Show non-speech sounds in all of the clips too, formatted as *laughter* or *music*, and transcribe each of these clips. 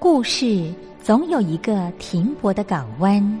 故事总有一个停泊的港湾。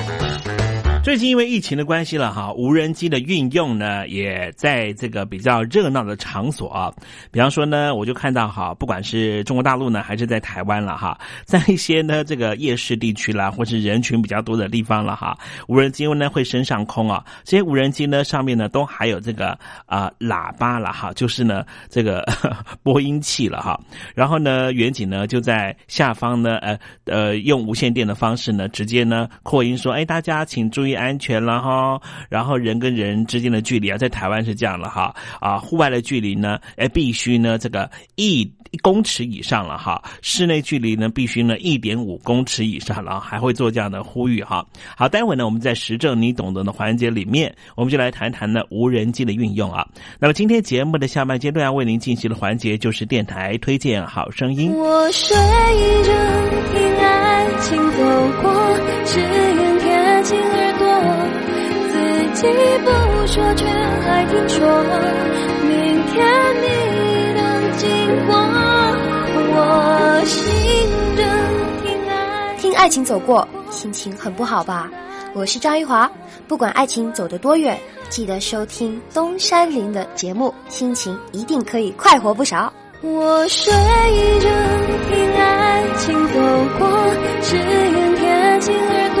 最近因为疫情的关系了哈，无人机的运用呢，也在这个比较热闹的场所啊，比方说呢，我就看到哈，不管是中国大陆呢，还是在台湾了哈，*laughs* 在一些呢这个夜市地区啦，或是人群比较多的地方了哈，无人机呢会升上空啊，这些无人机呢上面呢都还有这个啊喇叭了哈，就是呢这个 *laughs* 播音器了哈，然后呢远景呢就在下方呢呃呃用无线电的方式呢直接呢扩音说，哎大家请注意。安全了哈，然后人跟人之间的距离啊，在台湾是这样了哈啊，户外的距离呢，哎，必须呢这个一一公尺以上了哈，室内距离呢必须呢一点五公尺以上了，还会做这样的呼吁哈。好，待会呢我们在实证你懂得的环节里面，我们就来谈谈呢无人机的运用啊。那么今天节目的下半阶段要为您进行的环节就是电台推荐好声音。我睡着听爱情走过，自己不说，却还听说，明天你能经过，我醒着听爱。听爱情走过，心情很不好吧？我是张玉华，不管爱情走得多远，记得收听东山林的节目，心情一定可以快活不少。我睡着听爱情走过，只愿贴近耳朵。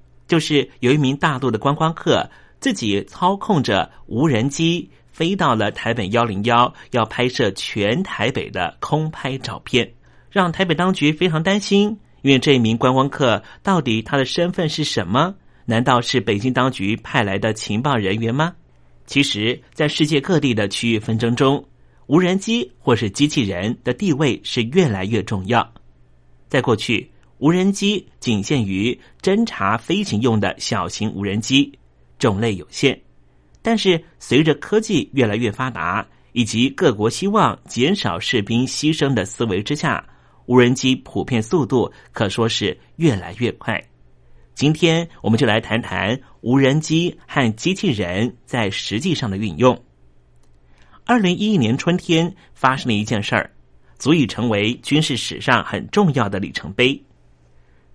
就是有一名大陆的观光客自己操控着无人机飞到了台北幺零幺，要拍摄全台北的空拍照片，让台北当局非常担心。因为这一名观光客到底他的身份是什么？难道是北京当局派来的情报人员吗？其实，在世界各地的区域纷争中，无人机或是机器人的地位是越来越重要。在过去，无人机仅限于侦察飞行用的小型无人机，种类有限。但是，随着科技越来越发达，以及各国希望减少士兵牺牲的思维之下，无人机普遍速度可说是越来越快。今天，我们就来谈谈无人机和机器人在实际上的运用。二零一一年春天发生了一件事儿，足以成为军事史上很重要的里程碑。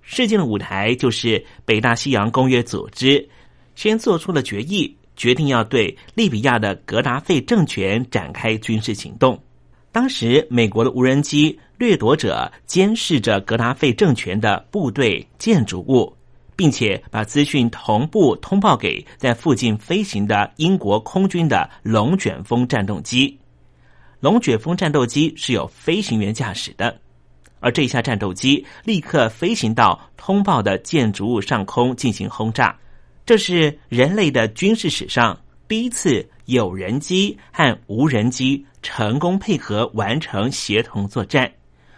事件的舞台就是北大西洋公约组织先做出了决议，决定要对利比亚的格达费政权展开军事行动。当时，美国的无人机掠夺者监视着格达费政权的部队建筑物，并且把资讯同步通报给在附近飞行的英国空军的龙卷风战斗机。龙卷风战斗机是有飞行员驾驶的。而这一架战斗机立刻飞行到通报的建筑物上空进行轰炸，这是人类的军事史上第一次有人机和无人机成功配合完成协同作战，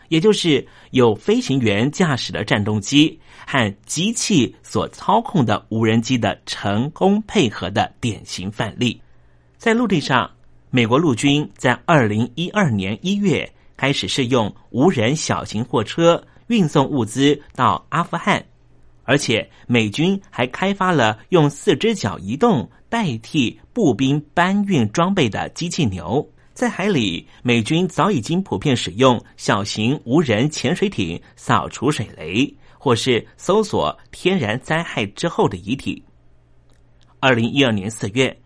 也就是有飞行员驾驶的战斗机和机器所操控的无人机的成功配合的典型范例。在陆地上，美国陆军在二零一二年一月。开始试用无人小型货车运送物资到阿富汗，而且美军还开发了用四只脚移动代替步兵搬运装备的机器牛。在海里，美军早已经普遍使用小型无人潜水艇扫除水雷，或是搜索天然灾害之后的遗体。二零一二年四月，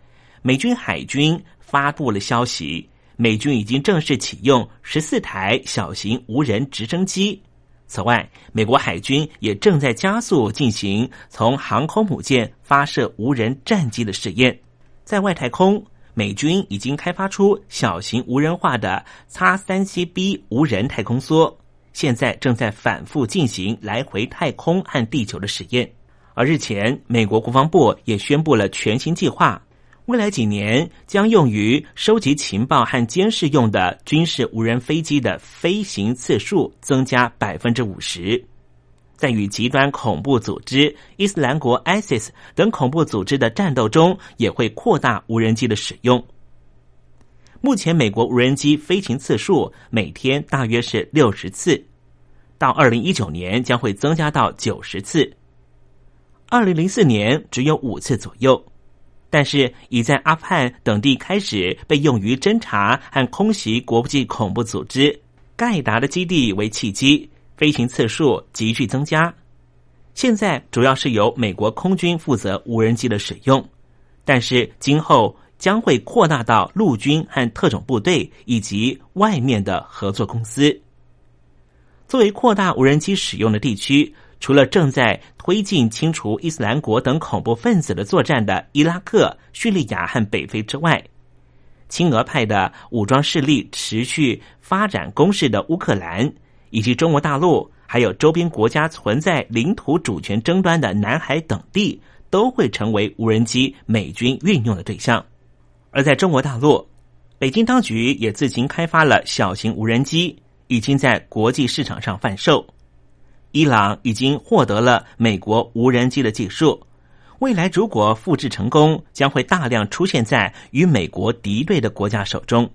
美军海军发布了消息。美军已经正式启用十四台小型无人直升机。此外，美国海军也正在加速进行从航空母舰发射无人战机的试验。在外太空，美军已经开发出小型无人化的叉三七 B 无人太空梭，现在正在反复进行来回太空和地球的实验。而日前，美国国防部也宣布了全新计划。未来几年将用于收集情报和监视用的军事无人飞机的飞行次数增加百分之五十，在与极端恐怖组织伊斯兰国 （ISIS） 等恐怖组织的战斗中，也会扩大无人机的使用。目前，美国无人机飞行次数每天大约是六十次，到二零一九年将会增加到九十次，二零零四年只有五次左右。但是，已在阿富汗等地开始被用于侦查和空袭国际恐怖组织盖达的基地为契机，飞行次数急剧增加。现在主要是由美国空军负责无人机的使用，但是今后将会扩大到陆军和特种部队以及外面的合作公司。作为扩大无人机使用的地区。除了正在推进清除伊斯兰国等恐怖分子的作战的伊拉克、叙利亚和北非之外，亲俄派的武装势力持续发展攻势的乌克兰，以及中国大陆，还有周边国家存在领土主权争端的南海等地，都会成为无人机美军运用的对象。而在中国大陆，北京当局也自行开发了小型无人机，已经在国际市场上贩售。伊朗已经获得了美国无人机的技术，未来如果复制成功，将会大量出现在与美国敌对的国家手中。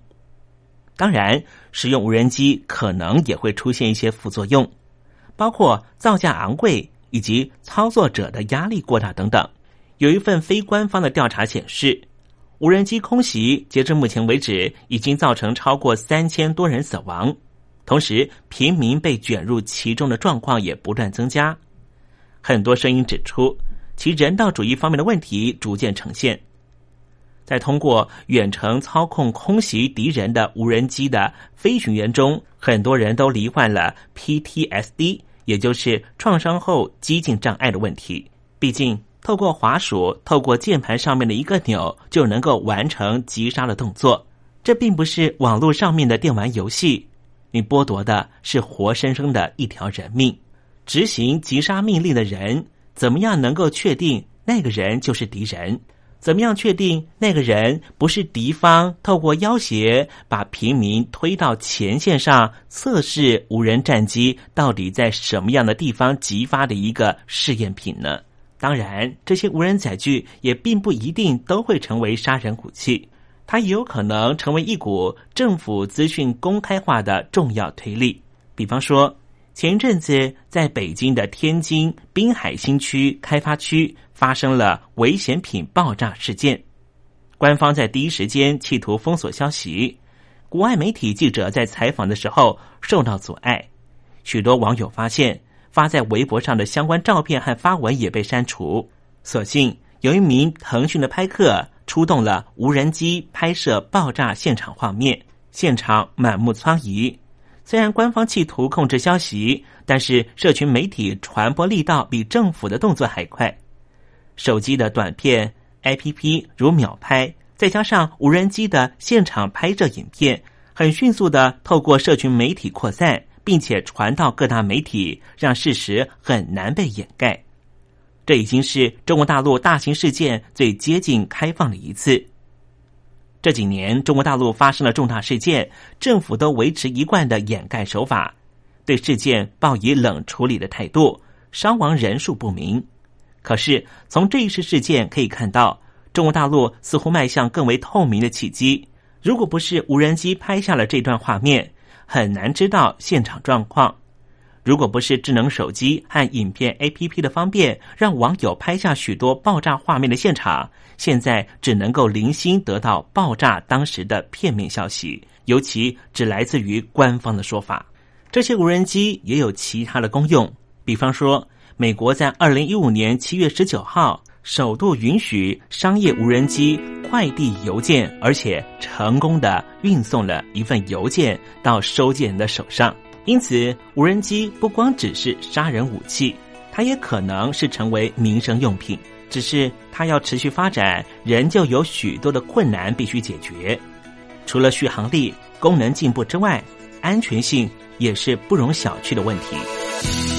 当然，使用无人机可能也会出现一些副作用，包括造价昂贵以及操作者的压力过大等等。有一份非官方的调查显示，无人机空袭截至目前为止已经造成超过三千多人死亡。同时，平民被卷入其中的状况也不断增加。很多声音指出，其人道主义方面的问题逐渐呈现。在通过远程操控空袭敌人的无人机的飞行员中，很多人都罹患了 PTSD，也就是创伤后激进障碍的问题。毕竟，透过滑鼠、透过键盘上面的一个钮就能够完成击杀的动作。这并不是网络上面的电玩游戏，你剥夺的是活生生的一条人命。执行击杀命令的人，怎么样能够确定那个人就是敌人？怎么样确定那个人不是敌方透过要挟把平民推到前线上测试无人战机到底在什么样的地方激发的一个试验品呢？当然，这些无人载具也并不一定都会成为杀人武器，它也有可能成为一股政府资讯公开化的重要推力。比方说，前阵子在北京的天津滨海新区开发区。发生了危险品爆炸事件，官方在第一时间企图封锁消息，国外媒体记者在采访的时候受到阻碍，许多网友发现发在微博上的相关照片和发文也被删除。所幸有一名腾讯的拍客出动了无人机拍摄爆炸现场画面，现场满目疮痍。虽然官方企图控制消息，但是社群媒体传播力道比政府的动作还快。手机的短片 APP 如秒拍，再加上无人机的现场拍摄影片，很迅速的透过社群媒体扩散，并且传到各大媒体，让事实很难被掩盖。这已经是中国大陆大型事件最接近开放的一次。这几年中国大陆发生了重大事件，政府都维持一贯的掩盖手法，对事件抱以冷处理的态度，伤亡人数不明。可是，从这一次事件可以看到，中国大陆似乎迈向更为透明的契机。如果不是无人机拍下了这段画面，很难知道现场状况；如果不是智能手机和影片 APP 的方便，让网友拍下许多爆炸画面的现场，现在只能够零星得到爆炸当时的片面消息，尤其只来自于官方的说法。这些无人机也有其他的功用，比方说。美国在二零一五年七月十九号首度允许商业无人机快递邮件，而且成功的运送了一份邮件到收件人的手上。因此，无人机不光只是杀人武器，它也可能是成为民生用品。只是它要持续发展，仍旧有许多的困难必须解决。除了续航力、功能进步之外，安全性也是不容小觑的问题。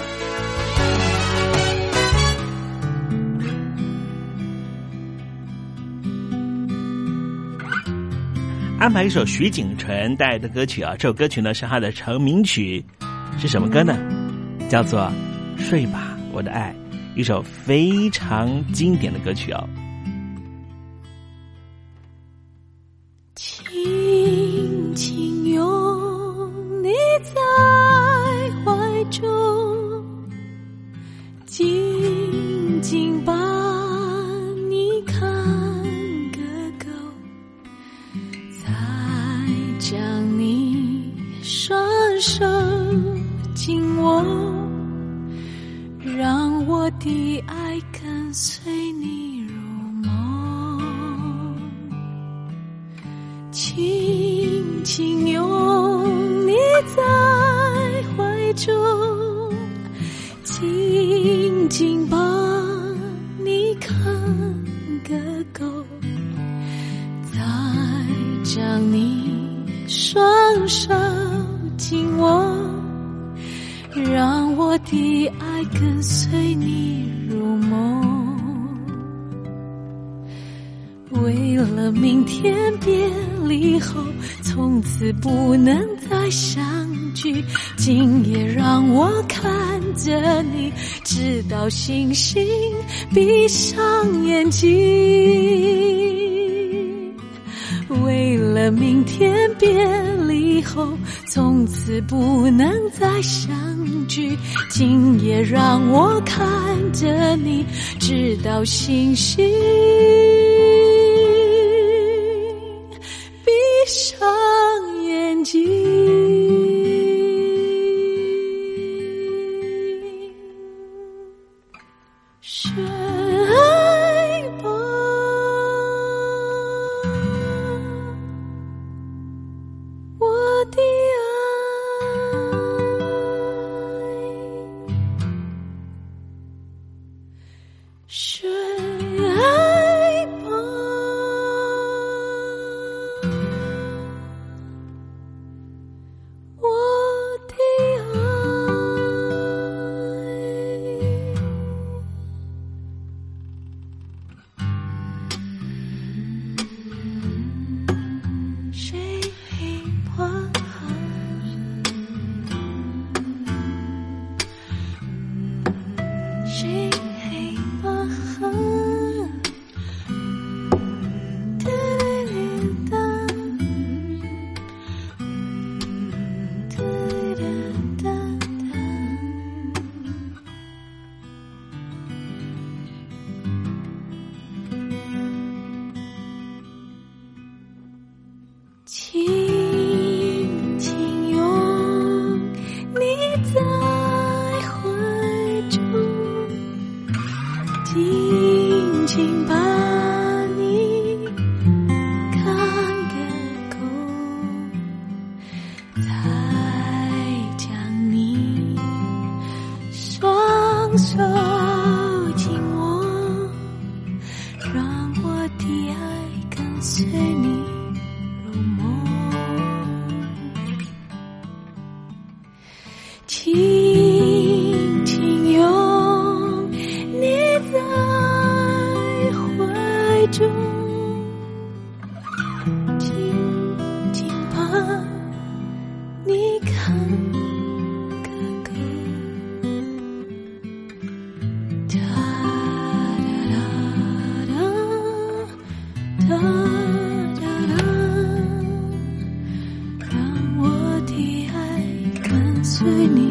安排一首徐锦纯带的歌曲啊，这首歌曲呢是他的成名曲，是什么歌呢？叫做《睡吧，我的爱》，一首非常经典的歌曲哦、啊。的爱跟随你入梦。为了明天别离后，从此不能再相聚。今夜让我看着你，直到星星闭上眼睛。为了明天别离后。从此不能再相聚今夜让我看着你直到星星。对你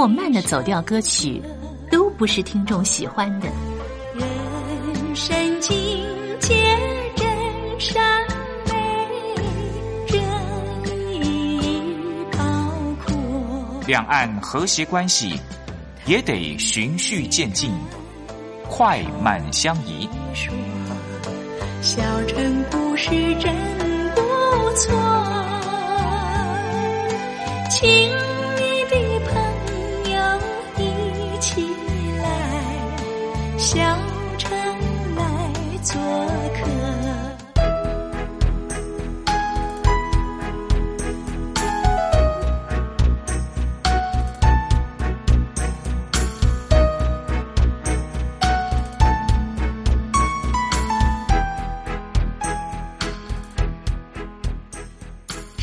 或慢的走调歌曲，都不是听众喜欢的。人生境界真善。两岸和谐关系也得循序渐进，快慢相宜。小城故事真不错，请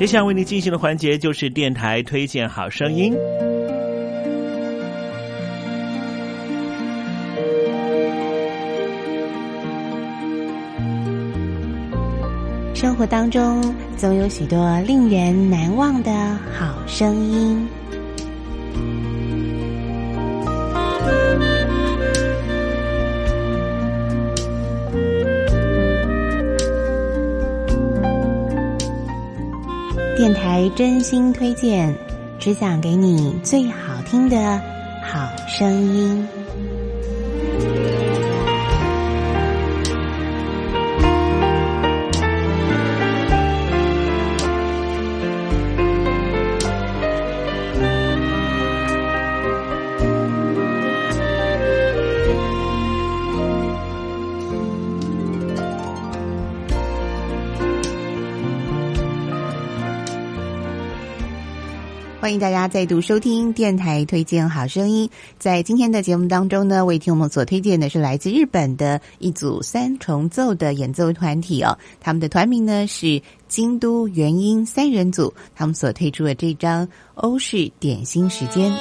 接下来为你进行的环节就是电台推荐好声音。生活当中总有许多令人难忘的好声音。才真心推荐，只想给你最好听的好声音。大家再度收听电台推荐好声音。在今天的节目当中呢，为听我们所推荐的是来自日本的一组三重奏的演奏团体哦，他们的团名呢是京都元音三人组，他们所推出的这张欧式点心时间。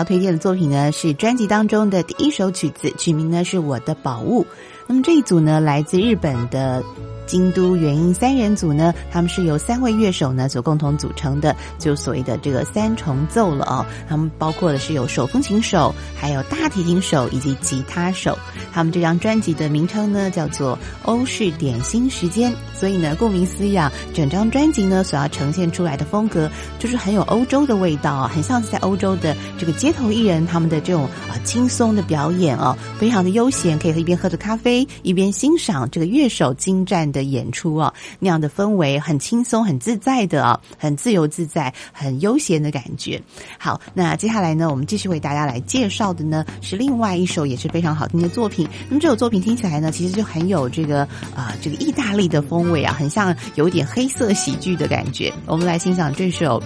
要推荐的作品呢，是专辑当中的第一首曲子，曲名呢是《我的宝物》。那么这一组呢，来自日本的。京都元音三人组呢，他们是由三位乐手呢所共同组成的，就所谓的这个三重奏了哦。他们包括的是有手风琴手，还有大提琴手以及吉他手。他们这张专辑的名称呢叫做《欧式点心时间》，所以呢，顾名思义啊，整张专辑呢所要呈现出来的风格就是很有欧洲的味道啊，很像是在欧洲的这个街头艺人他们的这种啊轻松的表演哦，非常的悠闲，可以一边喝着咖啡一边欣赏这个乐手精湛的。演出啊，那样的氛围很轻松、很自在的啊，很自由自在、很悠闲的感觉。好，那接下来呢，我们继续为大家来介绍的呢是另外一首也是非常好听的作品。那么这首作品听起来呢，其实就很有这个啊这个意大利的风味啊，很像有点黑色喜剧的感觉。我们来欣赏这首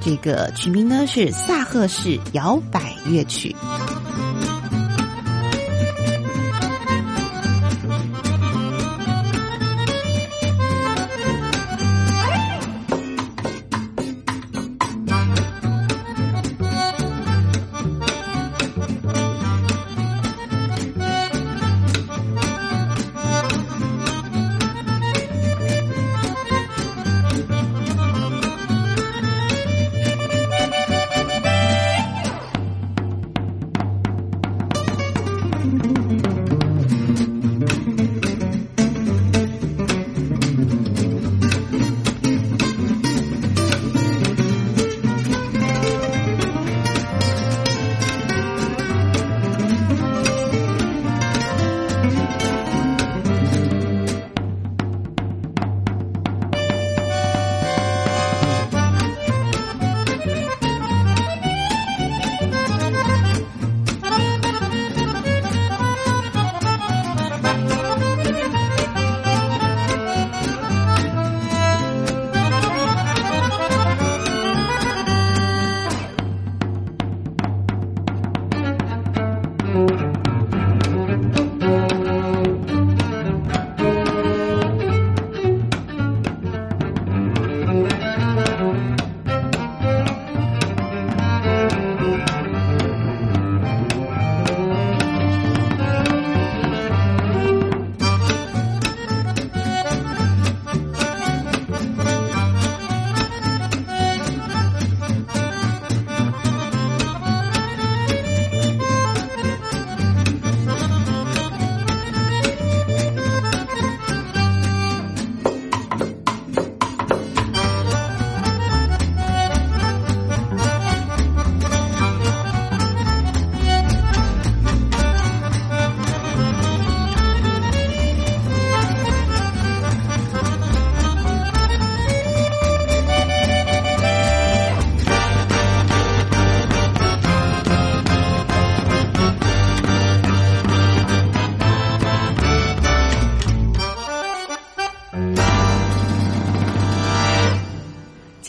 这个曲名呢是萨赫式摇摆乐曲。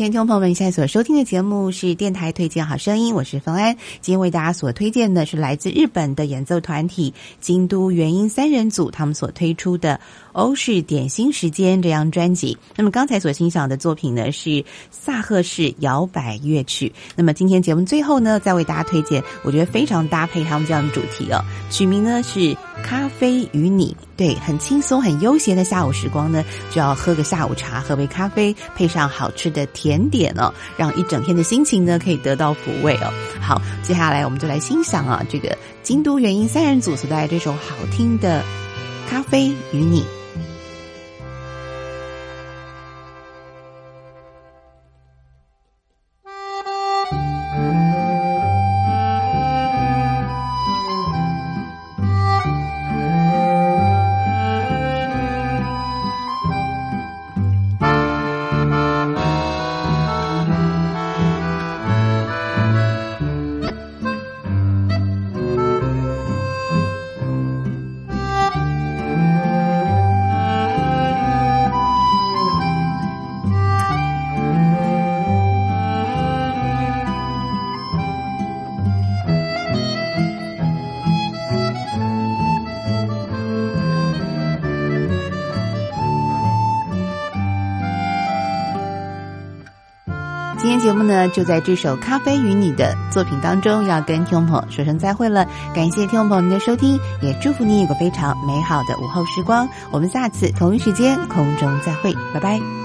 听众朋友们，现在所收听的节目是电台推荐好声音，我是冯安。今天为大家所推荐的是来自日本的演奏团体京都元音三人组，他们所推出的。欧式点心时间这张专辑，那么刚才所欣赏的作品呢是萨赫式摇摆乐曲。那么今天节目最后呢，再为大家推荐，我觉得非常搭配他们这样的主题哦。曲名呢是《咖啡与你》，对，很轻松、很悠闲的下午时光呢，就要喝个下午茶，喝杯咖啡，配上好吃的甜点哦，让一整天的心情呢可以得到抚慰哦。好，接下来我们就来欣赏啊，这个京都原音三人组所带来这首好听的《咖啡与你》。就在这首《咖啡与你》的作品当中，要跟听众朋友说声再会了。感谢听众朋友您的收听，也祝福你有个非常美好的午后时光。我们下次同一时间空中再会，拜拜。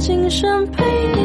今生陪你。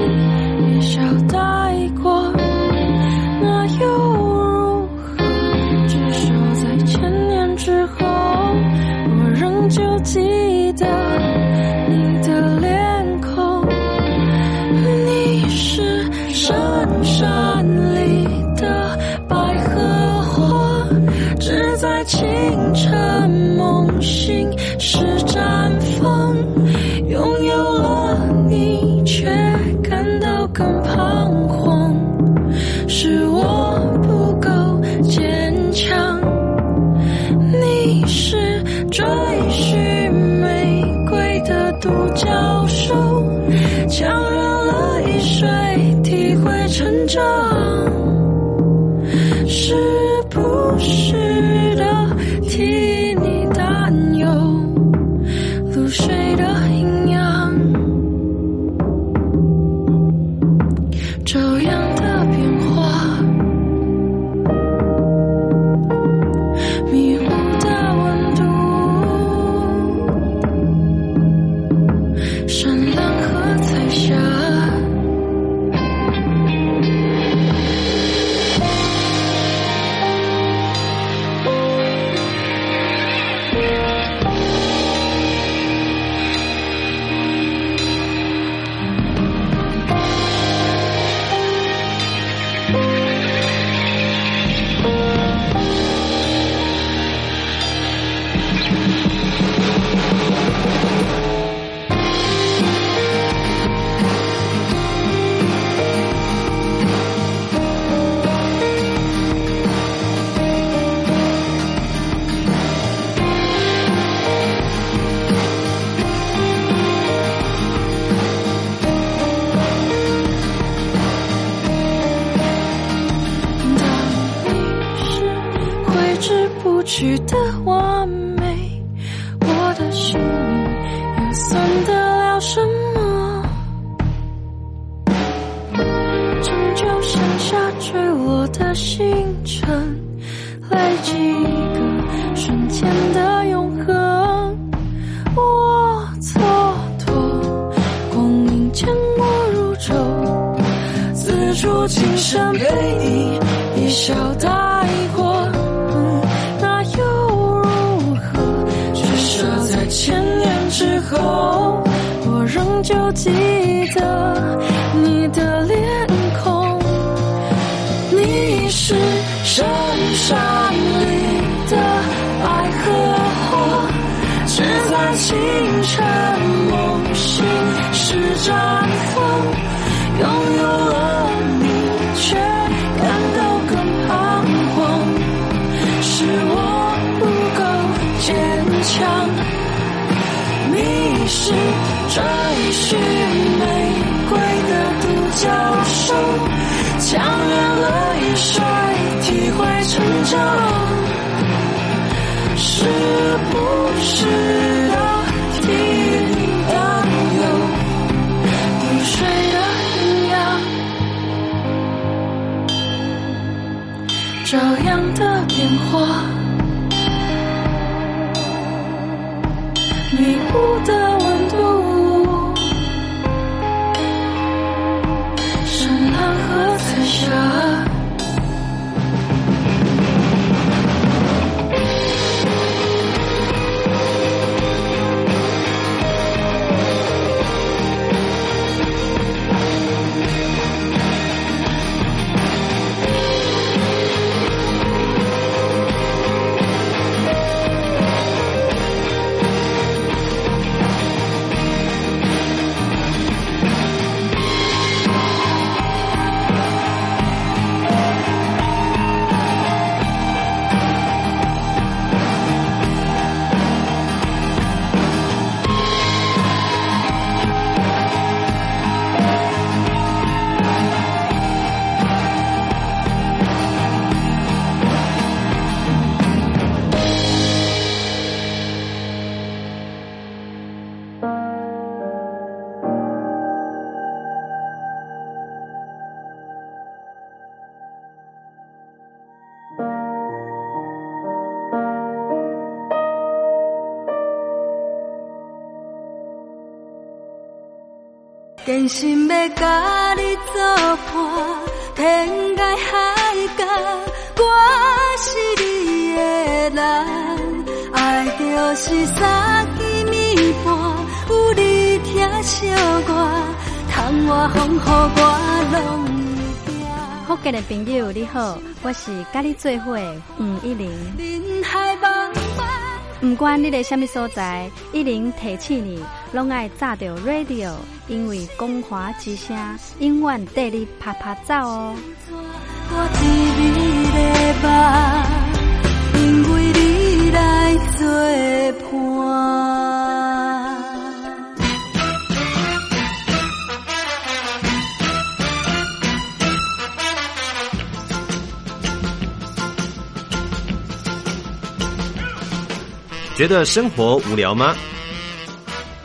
是追寻玫瑰的独角兽，强忍泪水，体会成长，是不是要替你担忧雨水的营养？这样的变化，真心要甲你作伴，天涯海角，我是你的人。爱就是三更暝半，有你听惜我，窗外风雨我拢会惊。福建的朋友你好，我是甲你做伙的黄一玲。人海茫茫。不管你在什么所在，一玲提起你，拢爱炸着 radio，因为光华之声永远带你啪啪走哦。我知你的梦，因为你来作伴。觉得生活无聊吗？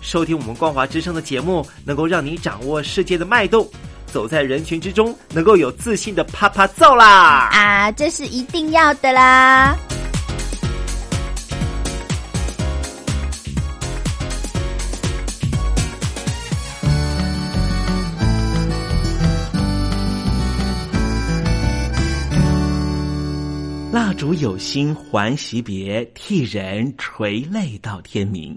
收听我们光华之声的节目，能够让你掌握世界的脉动，走在人群之中，能够有自信的啪啪揍啦！啊，这是一定要的啦！蜡烛有心还惜别，替人垂泪到天明。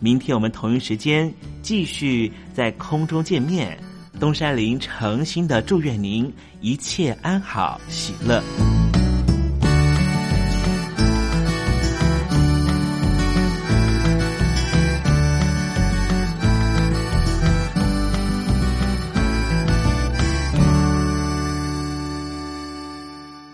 明天我们同一时间继续在空中见面。东山林诚心的祝愿您一切安好，喜乐。